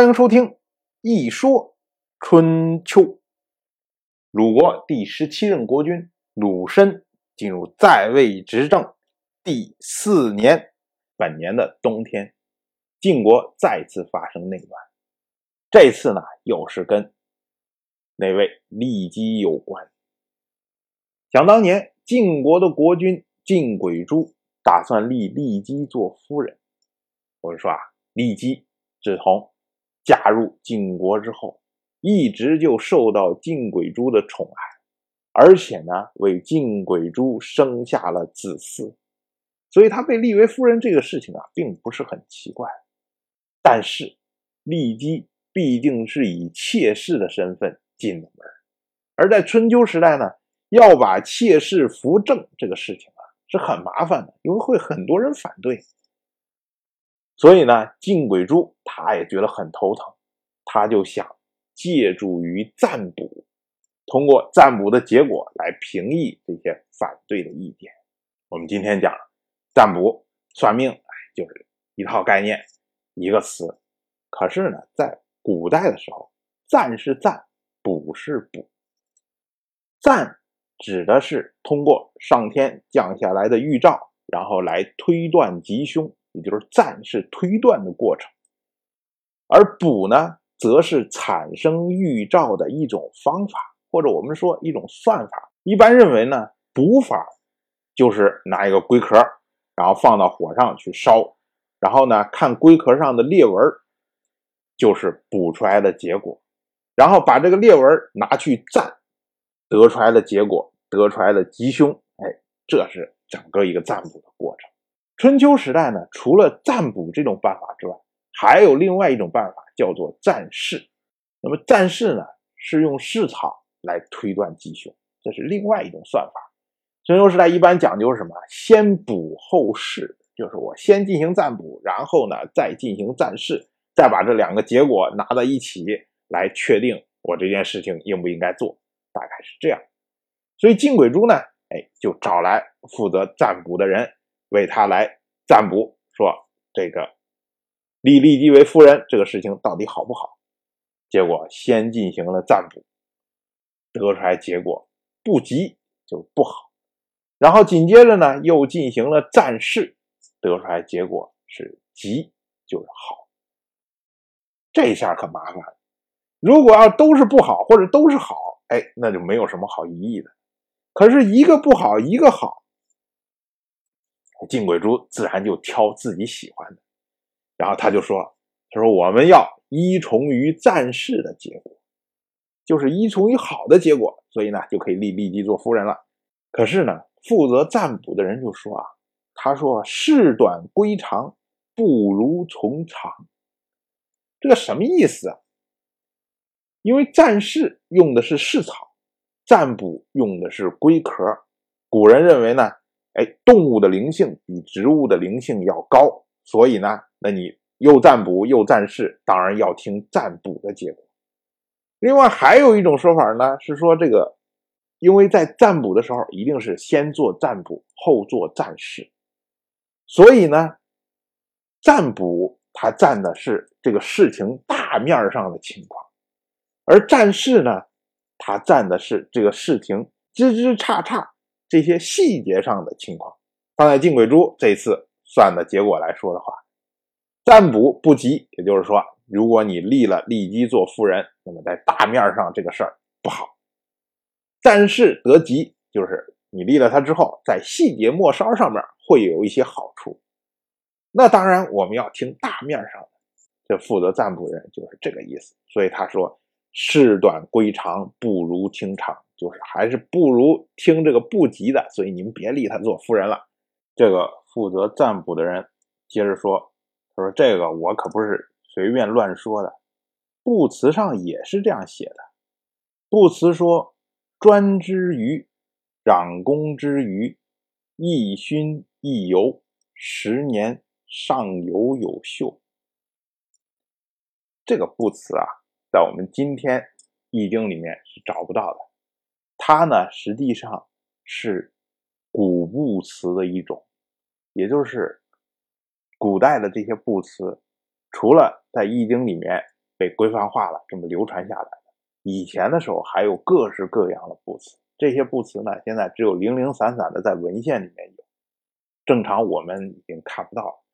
欢迎收听《一说春秋》。鲁国第十七任国君鲁申进入在位执政第四年，本年的冬天，晋国再次发生内乱。这次呢，又是跟那位骊姬有关。想当年，晋国的国君晋轨珠打算立骊姬做夫人。我们说啊，骊姬自从嫁入晋国之后，一直就受到晋轨珠的宠爱，而且呢，为晋轨珠生下了子嗣，所以她被立为夫人这个事情啊，并不是很奇怪。但是，骊姬毕竟是以妾室的身份进的门，而在春秋时代呢。要把妾室扶正这个事情啊，是很麻烦的，因为会很多人反对。所以呢，晋轨珠他也觉得很头疼，他就想借助于占卜，通过占卜的结果来平抑这些反对的意见。我们今天讲占卜算命，就是一套概念，一个词。可是呢，在古代的时候，占是占，卜是卜，占。指的是通过上天降下来的预兆，然后来推断吉凶，也就是占是推断的过程，而卜呢，则是产生预兆的一种方法，或者我们说一种算法。一般认为呢，卜法就是拿一个龟壳，然后放到火上去烧，然后呢看龟壳上的裂纹，就是卜出来的结果，然后把这个裂纹拿去占。得出来的结果，得出来的吉凶，哎，这是整个一个占卜的过程。春秋时代呢，除了占卜这种办法之外，还有另外一种办法，叫做占筮。那么占筮呢，是用市场来推断吉凶，这是另外一种算法。春秋时代一般讲究什么？先卜后筮，就是我先进行占卜，然后呢再进行占筮，再把这两个结果拿到一起来确定我这件事情应不应该做。大概是这样，所以金轨珠呢，哎，就找来负责占卜的人，为他来占卜，说这个立骊姬为夫人这个事情到底好不好？结果先进行了占卜，得出来结果不吉就不好，然后紧接着呢又进行了占筮，得出来结果是吉就是好。这下可麻烦了，如果要都是不好或者都是好。哎，那就没有什么好疑义的。可是，一个不好，一个好，晋轨珠自然就挑自己喜欢的。然后他就说：“他说我们要依从于战事的结果，就是依从于好的结果，所以呢，就可以立立即做夫人了。可是呢，负责占卜的人就说啊，他说事短归长，不如从长。这个什么意思啊？”因为占筮用的是市草，占卜用的是龟壳。古人认为呢，哎，动物的灵性比植物的灵性要高，所以呢，那你又占卜又占事，当然要听占卜的结果。另外还有一种说法呢，是说这个，因为在占卜的时候一定是先做占卜后做占事，所以呢，占卜它占的是这个事情大面上的情况。而占事呢，他占的是这个事情枝枝杈杈这些细节上的情况。放在晋轨珠这次算的结果来说的话，占卜不吉，也就是说，如果你立了利基做夫人，那么在大面上这个事儿不好；但是得吉，就是你立了他之后，在细节末梢上面会有一些好处。那当然，我们要听大面上的，这负责占卜人就是这个意思。所以他说。事短归长，不如听长，就是还是不如听这个不吉的，所以你们别立他做夫人了。这个负责占卜的人接着说：“他说这个我可不是随便乱说的，卜辞上也是这样写的。卜辞说：‘专之于，攘公之余，一勋一游，十年上游有秀。’这个卜辞啊。”在我们今天《易经》里面是找不到的，它呢实际上是古卜辞的一种，也就是古代的这些卜辞，除了在《易经》里面被规范化了，这么流传下来。以前的时候还有各式各样的布词，这些布词呢，现在只有零零散散的在文献里面有，正常我们已经看不到了。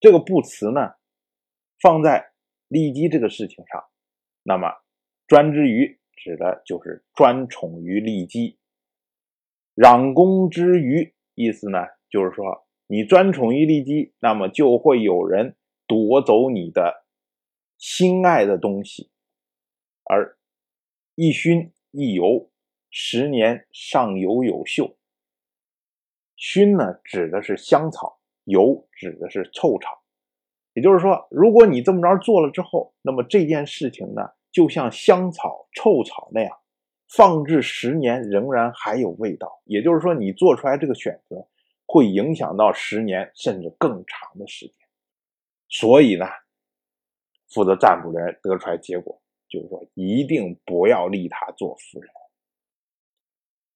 这个布词呢，放在骊姬这个事情上，那么专之于指的就是专宠于利姬，攘公之余意思呢，就是说你专宠于利姬，那么就会有人夺走你的心爱的东西，而。一熏一油，十年上油有秀。熏呢，指的是香草；油指的是臭草。也就是说，如果你这么着做了之后，那么这件事情呢，就像香草、臭草那样，放置十年仍然还有味道。也就是说，你做出来这个选择，会影响到十年甚至更长的时间。所以呢，负责占卜的人得出来结果。就是说，一定不要立他做夫人。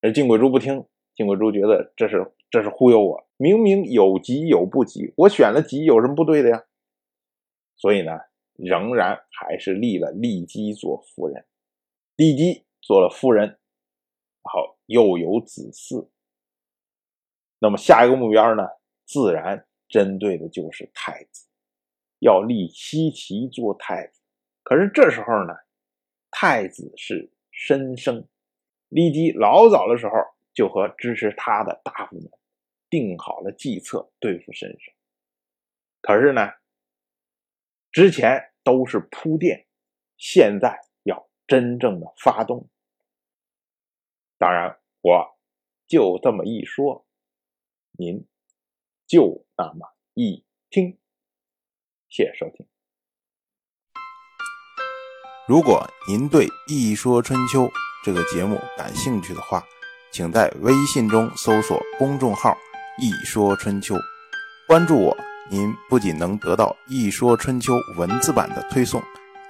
而晋鬼珠不听，晋鬼珠觉得这是这是忽悠我，明明有吉有不吉，我选了吉有什么不对的呀？所以呢，仍然还是立了骊姬做夫人。骊姬做了夫人，然后又有子嗣。那么下一个目标呢，自然针对的就是太子，要立西岐做太子。可是这时候呢？太子是申生，骊姬老早的时候就和支持他的大夫们定好了计策对付申生。可是呢，之前都是铺垫，现在真正的发动。当然，我就这么一说，您就那么一听。谢谢收听。如果您对《一说春秋》这个节目感兴趣的话，请在微信中搜索公众号“一说春秋”，关注我。您不仅能得到《一说春秋》文字版的推送，